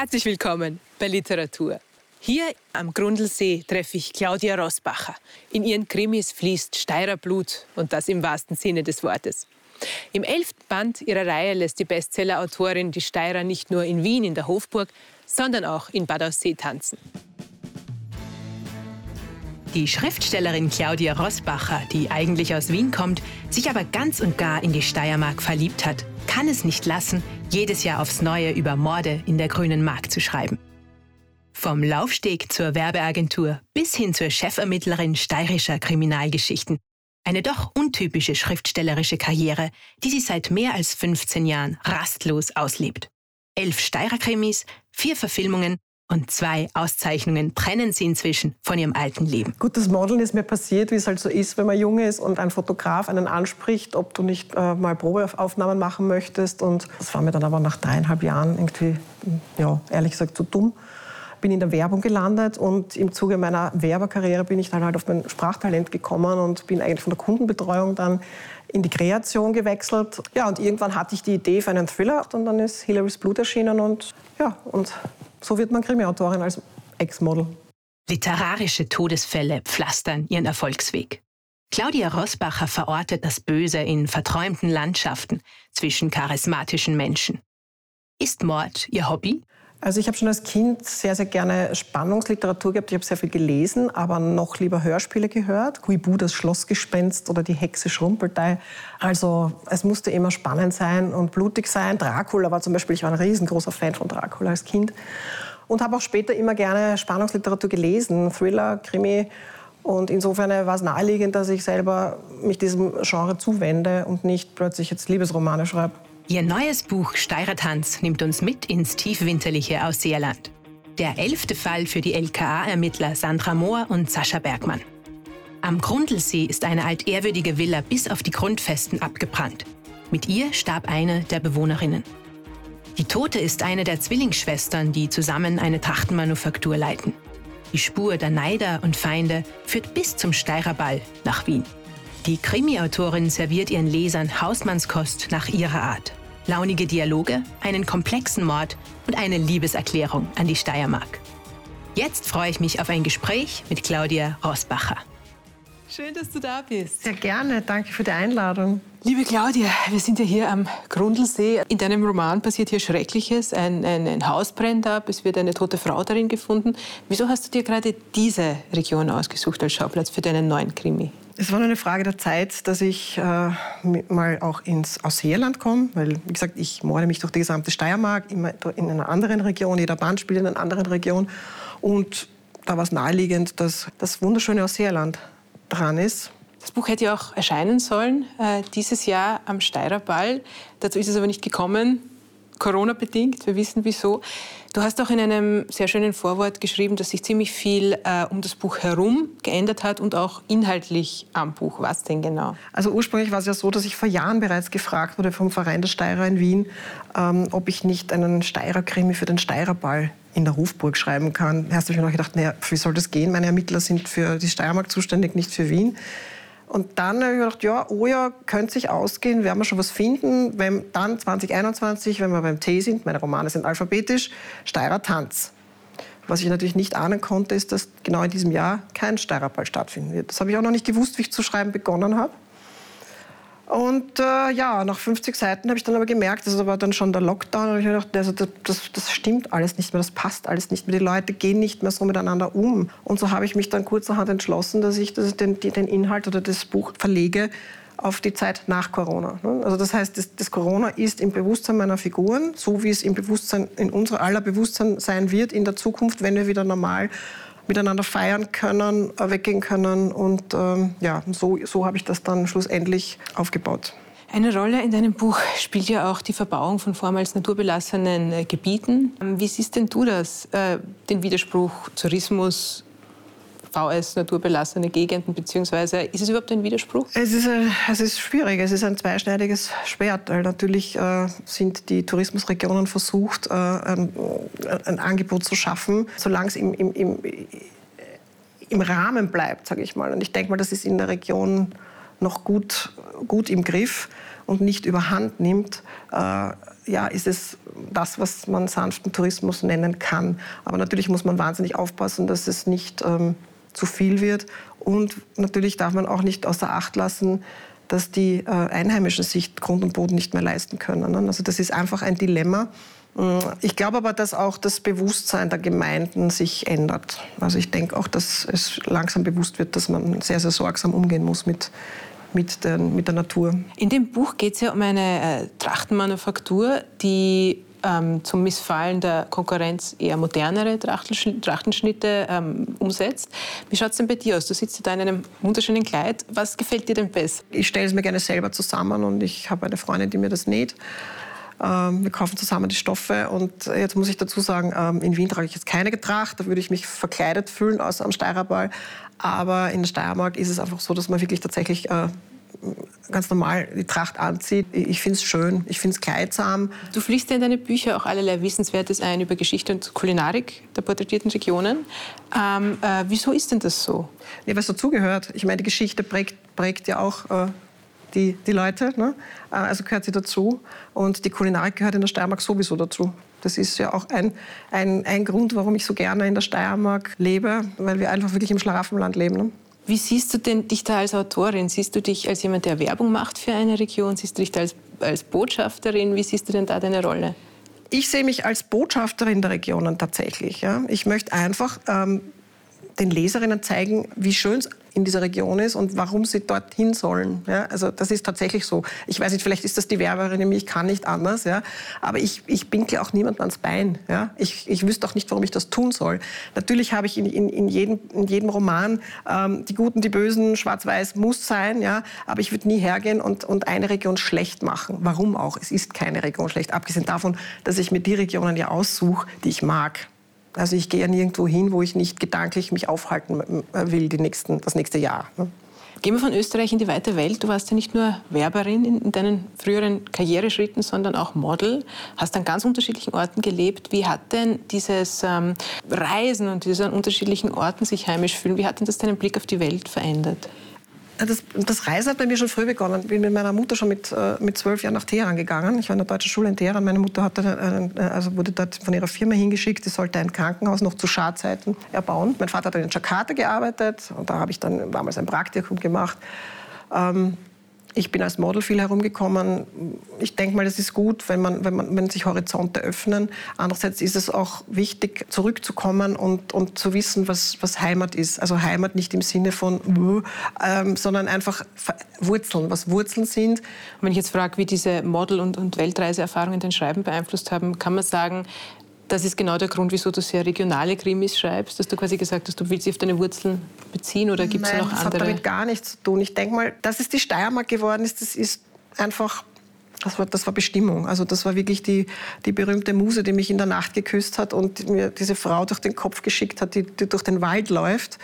Herzlich willkommen bei Literatur. Hier am Grundlsee treffe ich Claudia Rossbacher. In ihren Krimis fließt Steirer Blut und das im wahrsten Sinne des Wortes. Im elften Band ihrer Reihe lässt die Bestseller-Autorin die Steirer nicht nur in Wien in der Hofburg, sondern auch in Bad Aussee tanzen. Die Schriftstellerin Claudia Rossbacher, die eigentlich aus Wien kommt, sich aber ganz und gar in die Steiermark verliebt hat, kann es nicht lassen, jedes Jahr aufs Neue über Morde in der grünen Mark zu schreiben. Vom Laufsteg zur Werbeagentur bis hin zur Chefermittlerin steirischer Kriminalgeschichten. Eine doch untypische schriftstellerische Karriere, die sie seit mehr als 15 Jahren rastlos auslebt. Elf Steirer-Krimis, vier Verfilmungen und zwei Auszeichnungen trennen sie inzwischen von ihrem alten Leben. Gutes Modeln ist mir passiert, wie es halt so ist, wenn man jung ist und ein Fotograf einen anspricht, ob du nicht äh, mal Probeaufnahmen machen möchtest. Und das war mir dann aber nach dreieinhalb Jahren irgendwie, ja, ehrlich gesagt, zu dumm. Bin in der Werbung gelandet und im Zuge meiner Werberkarriere bin ich dann halt auf mein Sprachtalent gekommen und bin eigentlich von der Kundenbetreuung dann in die Kreation gewechselt. Ja, und irgendwann hatte ich die Idee für einen Thriller und dann ist Hillary's Blut erschienen und ja, und so wird man Krimi-Autorin als Ex-Model. Literarische Todesfälle pflastern ihren Erfolgsweg. Claudia Rosbacher verortet das Böse in verträumten Landschaften zwischen charismatischen Menschen. Ist Mord ihr Hobby? Also ich habe schon als Kind sehr, sehr gerne Spannungsliteratur gehabt. Ich habe sehr viel gelesen, aber noch lieber Hörspiele gehört. Huibu, das Schlossgespenst oder die Hexe Schrumpeltei. Also es musste immer spannend sein und blutig sein. Dracula war zum Beispiel, ich war ein riesengroßer Fan von Dracula als Kind. Und habe auch später immer gerne Spannungsliteratur gelesen, Thriller, Krimi. Und insofern war es naheliegend, dass ich selber mich diesem Genre zuwende und nicht plötzlich jetzt Liebesromane schreibe. Ihr neues Buch Steirertanz nimmt uns mit ins tiefwinterliche Ausseerland. Der elfte Fall für die LKA-Ermittler Sandra Mohr und Sascha Bergmann. Am Grundlsee ist eine altehrwürdige Villa bis auf die Grundfesten abgebrannt. Mit ihr starb eine der Bewohnerinnen. Die Tote ist eine der Zwillingsschwestern, die zusammen eine Trachtenmanufaktur leiten. Die Spur der Neider und Feinde führt bis zum Steirerball nach Wien. Die Krimi-Autorin serviert ihren Lesern Hausmannskost nach ihrer Art launige Dialoge, einen komplexen Mord und eine Liebeserklärung an die Steiermark. Jetzt freue ich mich auf ein Gespräch mit Claudia Rosbacher. Schön, dass du da bist. Sehr gerne, danke für die Einladung. Liebe Claudia, wir sind ja hier am Grundlsee. In deinem Roman passiert hier Schreckliches. Ein, ein, ein Haus brennt ab, es wird eine tote Frau darin gefunden. Wieso hast du dir gerade diese Region ausgesucht als Schauplatz für deinen neuen Krimi? Es war nur eine Frage der Zeit, dass ich äh, mal auch ins Ausseerland komme, weil, wie gesagt, ich morde mich durch die gesamte Steiermark, immer in einer anderen Region, jeder Band spielt in einer anderen Region. Und da war es naheliegend, dass das wunderschöne Ausseerland dran ist. Das Buch hätte ja auch erscheinen sollen, äh, dieses Jahr am Steirerball. Dazu ist es aber nicht gekommen. Corona-bedingt, wir wissen wieso. Du hast auch in einem sehr schönen Vorwort geschrieben, dass sich ziemlich viel äh, um das Buch herum geändert hat und auch inhaltlich am Buch. Was denn genau? Also ursprünglich war es ja so, dass ich vor Jahren bereits gefragt wurde vom Verein der Steirer in Wien, ähm, ob ich nicht einen Steirer-Krimi für den Steirerball in der Hofburg schreiben kann. Erst habe ich mir noch gedacht, naja, wie soll das gehen? Meine Ermittler sind für die Steiermark zuständig, nicht für Wien. Und dann habe ich gedacht, ja, oh ja, könnte sich ausgehen, werden wir schon was finden. Wenn dann 2021, wenn wir beim T sind, meine Romane sind alphabetisch, Steirer Tanz. Was ich natürlich nicht ahnen konnte, ist, dass genau in diesem Jahr kein Steirerball stattfinden wird. Das habe ich auch noch nicht gewusst, wie ich zu schreiben begonnen habe. Und äh, ja, nach 50 Seiten habe ich dann aber gemerkt, das war dann schon der Lockdown, und ich gedacht, also das, das, das, stimmt alles nicht mehr, das passt alles nicht mehr, die Leute gehen nicht mehr so miteinander um. Und so habe ich mich dann kurzerhand entschlossen, dass ich das, den, den Inhalt oder das Buch verlege auf die Zeit nach Corona. Ne? Also das heißt, das, das, Corona ist im Bewusstsein meiner Figuren, so wie es im Bewusstsein, in unser aller Bewusstsein sein wird in der Zukunft, wenn wir wieder normal miteinander feiern können, äh, weggehen können. Und ähm, ja, so, so habe ich das dann schlussendlich aufgebaut. Eine Rolle in deinem Buch spielt ja auch die Verbauung von vormals naturbelassenen äh, Gebieten. Ähm, wie siehst denn du das, äh, den Widerspruch Tourismus VS naturbelassene Gegenden, beziehungsweise ist es überhaupt ein Widerspruch? Es ist, es ist schwierig, es ist ein zweischneidiges Schwert, weil natürlich äh, sind die Tourismusregionen versucht, äh, ein, ein, Angebot zu schaffen, solange es im, im, im, im Rahmen bleibt, sage ich mal. Und ich denke mal, das ist in der Region noch gut, gut im Griff. und nicht überhand nimmt, äh, ja, ist es das, was man sanften Tourismus nennen kann. Aber natürlich muss man wahnsinnig aufpassen, dass es nicht ähm, zu viel wird. Und natürlich darf man auch nicht außer Acht lassen, dass die äh, Einheimischen sich Grund und Boden nicht mehr leisten können. Ne? Also das ist einfach ein Dilemma. Mm, ich glaube aber, dass auch das Bewusstsein der Gemeinden sich ändert. Also ich denke auch, dass es langsam bewusst wird, dass man sehr, sehr sorgsam umgehen muss mit, mit, den, mit der Natur. In dem Buch geht es ja um eine äh, Trachtenmanufaktur, die ähm, zum Missfallen der Konkurrenz eher modernere Trachtenschnitte ähm, umsetzt. Wie schaut es denn bei dir aus? Du sitzt da in einem wunderschönen Kleid. Was gefällt dir denn besser? Ich stelle es mir gerne selber zusammen und ich habe eine Freundin, die mir das näht. Ähm, wir kaufen zusammen die Stoffe und jetzt muss ich dazu sagen, ähm, in Wien trage ich jetzt keine Tracht, da würde ich mich verkleidet fühlen, außer am Steirerball. Aber in der Steiermark ist es einfach so, dass man wirklich tatsächlich äh, ganz normal die Tracht anzieht. Ich finde es schön, ich finde es kleidsam. Du fließt ja in deine Bücher auch allerlei Wissenswertes ein über Geschichte und Kulinarik der porträtierten Regionen. Ähm, äh, wieso ist denn das so? Ja, weil es dazugehört. Ich meine, die Geschichte prägt, prägt ja auch äh, die, die Leute. Ne? Äh, also gehört sie dazu. Und die Kulinarik gehört in der Steiermark sowieso dazu. Das ist ja auch ein, ein, ein Grund, warum ich so gerne in der Steiermark lebe, weil wir einfach wirklich im Schlaraffenland leben. Ne? Wie siehst du denn dich da als Autorin? Siehst du dich als jemand, der Werbung macht für eine Region? Siehst du dich da als, als Botschafterin? Wie siehst du denn da deine Rolle? Ich sehe mich als Botschafterin der Regionen tatsächlich. Ja. Ich möchte einfach ähm, den Leserinnen zeigen, wie schön es in dieser Region ist und warum sie dorthin sollen. Ja, also das ist tatsächlich so. Ich weiß nicht, vielleicht ist das die Werberin ich kann nicht anders, ja, aber ich, ich binkle auch niemandem ans Bein. Ja. Ich, ich wüsste auch nicht, warum ich das tun soll. Natürlich habe ich in, in, in, jedem, in jedem Roman ähm, die Guten, die Bösen, schwarz-weiß muss sein, ja, aber ich würde nie hergehen und, und eine Region schlecht machen. Warum auch? Es ist keine Region schlecht, abgesehen davon, dass ich mir die Regionen ja aussuche, die ich mag. Also ich gehe ja nirgendwo hin, wo ich nicht gedanklich mich aufhalten will die nächsten, das nächste Jahr. Ne? Gehen wir von Österreich in die weite Welt. Du warst ja nicht nur Werberin in deinen früheren Karriereschritten, sondern auch Model. Hast an ganz unterschiedlichen Orten gelebt. Wie hat denn dieses ähm, Reisen und dieses an unterschiedlichen Orten sich heimisch fühlen, wie hat denn das deinen Blick auf die Welt verändert? Das, das, Reisen hat bei mir schon früh begonnen. Ich bin mit meiner Mutter schon mit, äh, mit zwölf Jahren nach Teheran gegangen. Ich war in der deutschen Schule in Teheran. Meine Mutter hatte, äh, also wurde dort von ihrer Firma hingeschickt. Sie sollte ein Krankenhaus noch zu Schadzeiten erbauen. Mein Vater hat in Jakarta gearbeitet und da habe ich dann damals ein Praktikum gemacht. Ähm, ich bin als Model viel herumgekommen. Ich denke mal, das ist gut, wenn, man, wenn, man, wenn sich Horizonte öffnen. Andererseits ist es auch wichtig, zurückzukommen und, und zu wissen, was, was Heimat ist. Also Heimat nicht im Sinne von, ähm, sondern einfach Wurzeln, was Wurzeln sind. Wenn ich jetzt frage, wie diese Model- und, und Weltreiseerfahrungen dein Schreiben beeinflusst haben, kann man sagen, das ist genau der Grund, wieso du sehr regionale Krimis schreibst, dass du quasi gesagt hast, du willst sie auf deine Wurzeln beziehen oder gibt es noch andere? das hat damit gar nichts zu tun. Ich denke mal, dass es die Steiermark geworden ist, das ist einfach das war, das war Bestimmung. Also das war wirklich die, die berühmte Muse, die mich in der Nacht geküsst hat und mir diese Frau durch den Kopf geschickt hat, die, die durch den Wald läuft.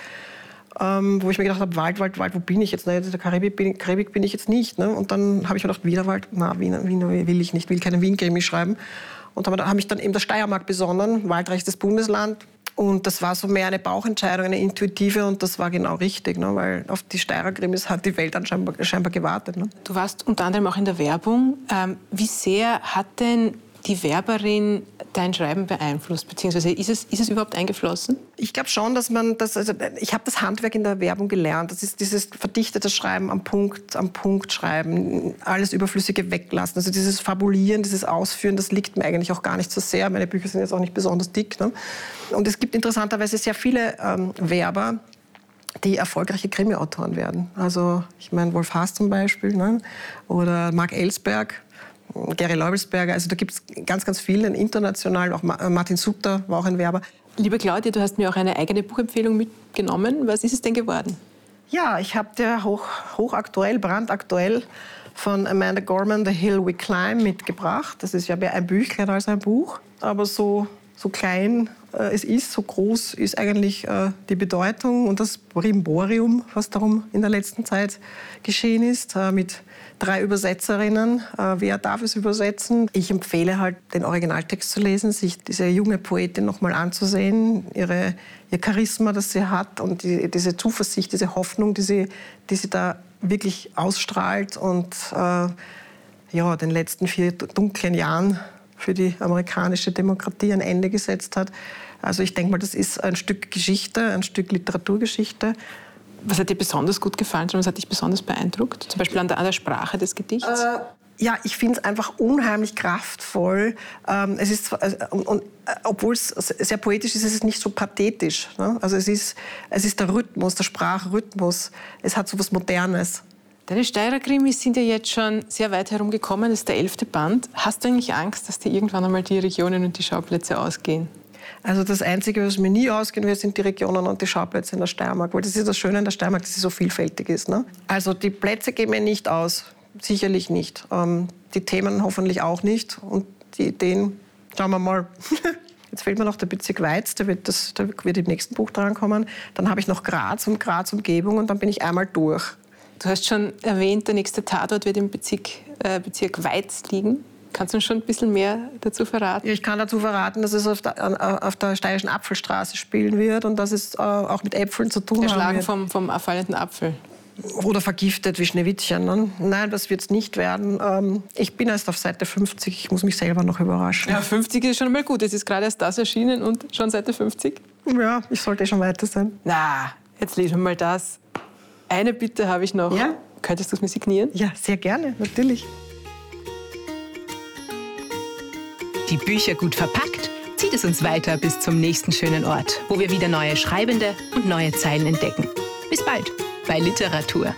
Ähm, wo ich mir gedacht habe, Wald, Wald, Wald, wo bin ich jetzt? Na, in der Karibik bin, Karibik bin ich jetzt nicht. Ne? Und dann habe ich mir gedacht, Wienerwald, na, Wien, Wien will ich nicht, will keine Wien-Krimi schreiben. Und da habe ich dann eben der Steiermark besonnen, waldreichstes Bundesland. Und das war so mehr eine Bauchentscheidung, eine intuitive und das war genau richtig, ne? weil auf die Steirer Krimis hat die Welt dann scheinbar, scheinbar gewartet. Ne? Du warst unter anderem auch in der Werbung. Ähm, wie sehr hat denn die Werberin dein Schreiben beeinflusst? Beziehungsweise ist es, ist es überhaupt eingeflossen? Ich glaube schon, dass man das, also ich habe das Handwerk in der Werbung gelernt. Das ist dieses verdichtete Schreiben am Punkt, am Punkt schreiben, alles Überflüssige weglassen. Also dieses Fabulieren, dieses Ausführen, das liegt mir eigentlich auch gar nicht so sehr. Meine Bücher sind jetzt auch nicht besonders dick. Ne? Und es gibt interessanterweise sehr viele ähm, Werber, die erfolgreiche Krimi-Autoren werden. Also ich meine Wolf Haas zum Beispiel ne? oder Mark Ellsberg Gary Leubelsberger, also da gibt es ganz, ganz viele, international, auch äh, Martin Sutter war auch ein Werber. Liebe Claudia, du hast mir auch eine eigene Buchempfehlung mitgenommen. Was ist es denn geworden? Ja, ich habe dir hoch, hochaktuell, brandaktuell von Amanda Gorman The Hill We Climb mitgebracht. Das ist ja mehr ein Büchlein als ein Buch, aber so, so klein äh, es ist, so groß ist eigentlich äh, die Bedeutung und das Brimborium, was darum in der letzten Zeit geschehen ist, äh, mit drei Übersetzerinnen. Äh, wer darf es übersetzen? Ich empfehle halt, den Originaltext zu lesen, sich diese junge Poetin nochmal anzusehen, ihre, ihr Charisma, das sie hat und die, diese Zuversicht, diese Hoffnung, die sie, die sie da wirklich ausstrahlt und äh, ja, den letzten vier dunklen Jahren für die amerikanische Demokratie ein Ende gesetzt hat. Also ich denke mal, das ist ein Stück Geschichte, ein Stück Literaturgeschichte. Was hat dir besonders gut gefallen? Was hat dich besonders beeindruckt? Zum Beispiel an der, an der Sprache des Gedichts? Äh, ja, ich finde es einfach unheimlich kraftvoll. Ähm, es ist, äh, und, und äh, obwohl es sehr poetisch ist, ist es nicht so pathetisch. Ne? Also es ist, es ist der Rhythmus, der Sprachrhythmus. Es hat so was Modernes. Deine Steirer-Krimis sind ja jetzt schon sehr weit herumgekommen. Das ist der elfte Band. Hast du eigentlich Angst, dass dir irgendwann einmal die Regionen und die Schauplätze ausgehen? Also das Einzige, was mir nie ausgehen wird, sind die Regionen und die Schauplätze in der Steiermark. Weil das ist das Schöne in der Steiermark, dass sie so vielfältig ist. Ne? Also die Plätze gehen mir nicht aus. Sicherlich nicht. Ähm, die Themen hoffentlich auch nicht. Und die Ideen, schauen wir mal. Jetzt fehlt mir noch der Bezirk Weiz, der wird, das, der wird im nächsten Buch drankommen. Dann habe ich noch Graz und Graz Umgebung und dann bin ich einmal durch. Du hast schon erwähnt, der nächste Tatort wird im Bezirk, äh, Bezirk Weiz liegen. Kannst du uns schon ein bisschen mehr dazu verraten? Ich kann dazu verraten, dass es auf der, auf der steirischen Apfelstraße spielen wird und dass es äh, auch mit Äpfeln zu tun Erschlagen haben wird. vom, vom auffallenden Apfel. Oder vergiftet wie Schneewittchen. Ne? Nein, das wird es nicht werden. Ähm, ich bin erst auf Seite 50. Ich muss mich selber noch überraschen. Ja, 50 ist schon mal gut. Es ist gerade erst das erschienen und schon Seite 50. Ja, ich sollte schon weiter sein. Na, jetzt lesen wir mal das. Eine Bitte habe ich noch. Ja? Könntest du es mir signieren? Ja, sehr gerne, natürlich. Die Bücher gut verpackt zieht es uns weiter bis zum nächsten schönen Ort, wo wir wieder neue Schreibende und neue Zeilen entdecken. Bis bald bei Literatur.